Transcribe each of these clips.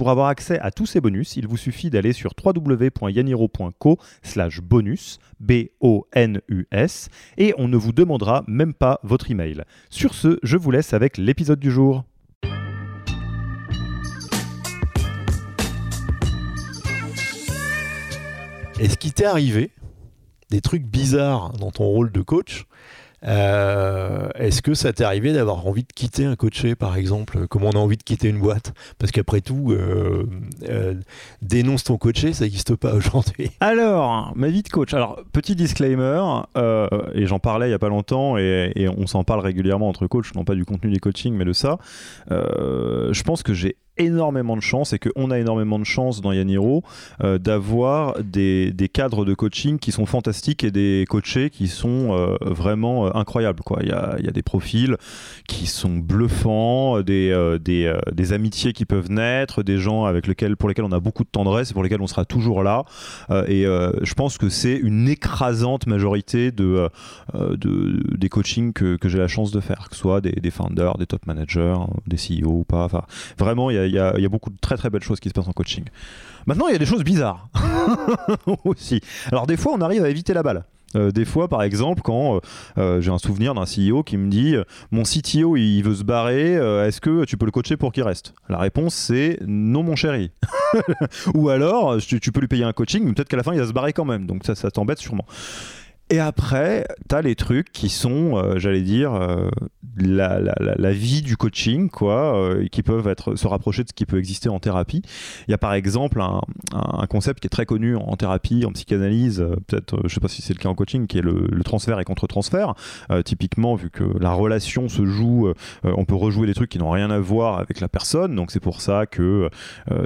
Pour avoir accès à tous ces bonus, il vous suffit d'aller sur www.yaniro.co slash bonus, B-O-N-U-S, et on ne vous demandera même pas votre email. Sur ce, je vous laisse avec l'épisode du jour. Est-ce qu'il t'est arrivé des trucs bizarres dans ton rôle de coach euh, Est-ce que ça t'est arrivé d'avoir envie de quitter un coaché, par exemple, comme on a envie de quitter une boîte Parce qu'après tout, euh, euh, dénonce ton coaché, ça n'existe pas aujourd'hui. Alors, ma vie de coach. Alors, petit disclaimer, et j'en parlais il y a pas longtemps, et, et on s'en parle régulièrement entre coachs, non pas du contenu des coachings, mais de ça. Je pense que j'ai énormément de chance et qu'on a énormément de chance dans Yaniro euh, d'avoir des, des cadres de coaching qui sont fantastiques et des coachés qui sont euh, vraiment euh, incroyables. Il, y a, y a des profils qui sont bluffants, des, euh, des, euh, des amitiés qui peuvent naître, des gens avec lesquels, pour lesquels on a beaucoup de tendresse et pour lesquels on sera toujours là. Et je pense que c'est une écrasante majorité de, de, des coachings que, que j'ai la chance de faire, que ce soit des, des founders, des top managers, des CEO ou pas. Enfin, vraiment, il y a, y a- y a beaucoup de très très belles choses qui se passent en coaching. Maintenant, il y a des choses bizarres aussi. Alors, des fois, on arrive à éviter la balle. Euh, des fois, par exemple, quand euh, euh, j'ai un souvenir d'un CEO qui me dit Mon CTO, il veut se barrer, est-ce que tu peux le coacher pour qu'il reste? La réponse, c'est non, mon chéri. Ou alors, tu, tu peux lui payer un coaching, mais peut-être qu'à la fin, il va se barrer quand même. Donc, ça, ça t'embête sûrement. Et après, tu as les trucs qui sont, euh, j'allais dire, euh, la, la- la- vie du coaching, quoi, euh, qui peuvent se rapprocher de ce qui peut exister en thérapie. Il y a par exemple un, concept qui est très connu en thérapie, en psychanalyse, peut-être, je sais pas si c'est le cas en coaching, qui est le, transfert et contre-transfert. Typiquement, vu que la relation se joue, on peut rejouer des trucs qui n'ont rien à voir avec la personne, donc c'est pour ça que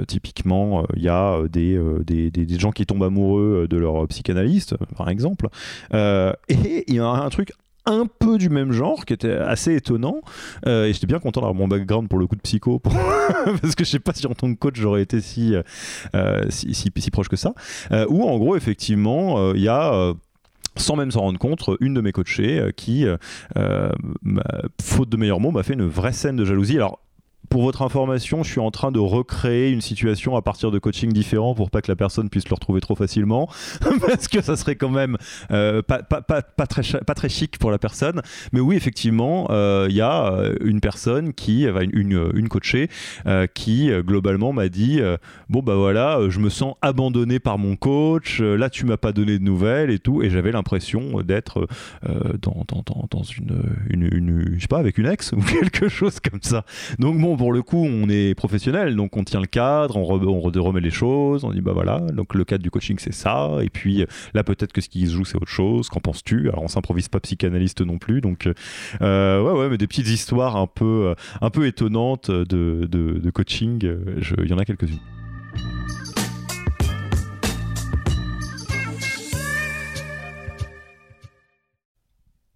typiquement, il y a des, des, des- gens qui tombent amoureux de leur psychanalyste, par exemple. Euh, et il y a un truc un peu du même genre qui était assez étonnant Euh, et j'étais bien content d'avoir mon background pour le coup de psycho parce que je sais pas si en tant que coach j'aurais été si, euh, si, si, proche que ça Euh, où en gros effectivement il y a sans même s'en rendre compte, une de mes coachées qui, faute de meilleurs mots, m'a fait une vraie scène de jalousie. Alors, pour votre information, je suis en train de recréer une situation à partir de coaching différents pour pas que la personne puisse le retrouver trop facilement, parce que ça serait quand même euh, pas, très, chic pour la personne. Mais oui, effectivement, euh, il y a euh, une personne qui, une, une, coachée, qui globalement m'a dit Bon, bah voilà, je me sens abandonné par mon coach, là tu m'as pas donné de nouvelles et tout. Et j'avais l'impression d'être dans, une- je sais pas, avec une ex ou quelque chose comme ça. Donc bon, pour le coup, on est professionnel, donc on tient le cadre, on, re- on re- remet les choses, on dit bah voilà, donc le cadre du coaching c'est ça, et puis là peut-être que ce qui se joue c'est autre chose, qu'en penses-tu? Alors on s'improvise pas psychanalyste non plus, donc euh, ouais ouais, mais des petites histoires un peu, un peu étonnantes de, de, coaching, il y en a quelques-unes.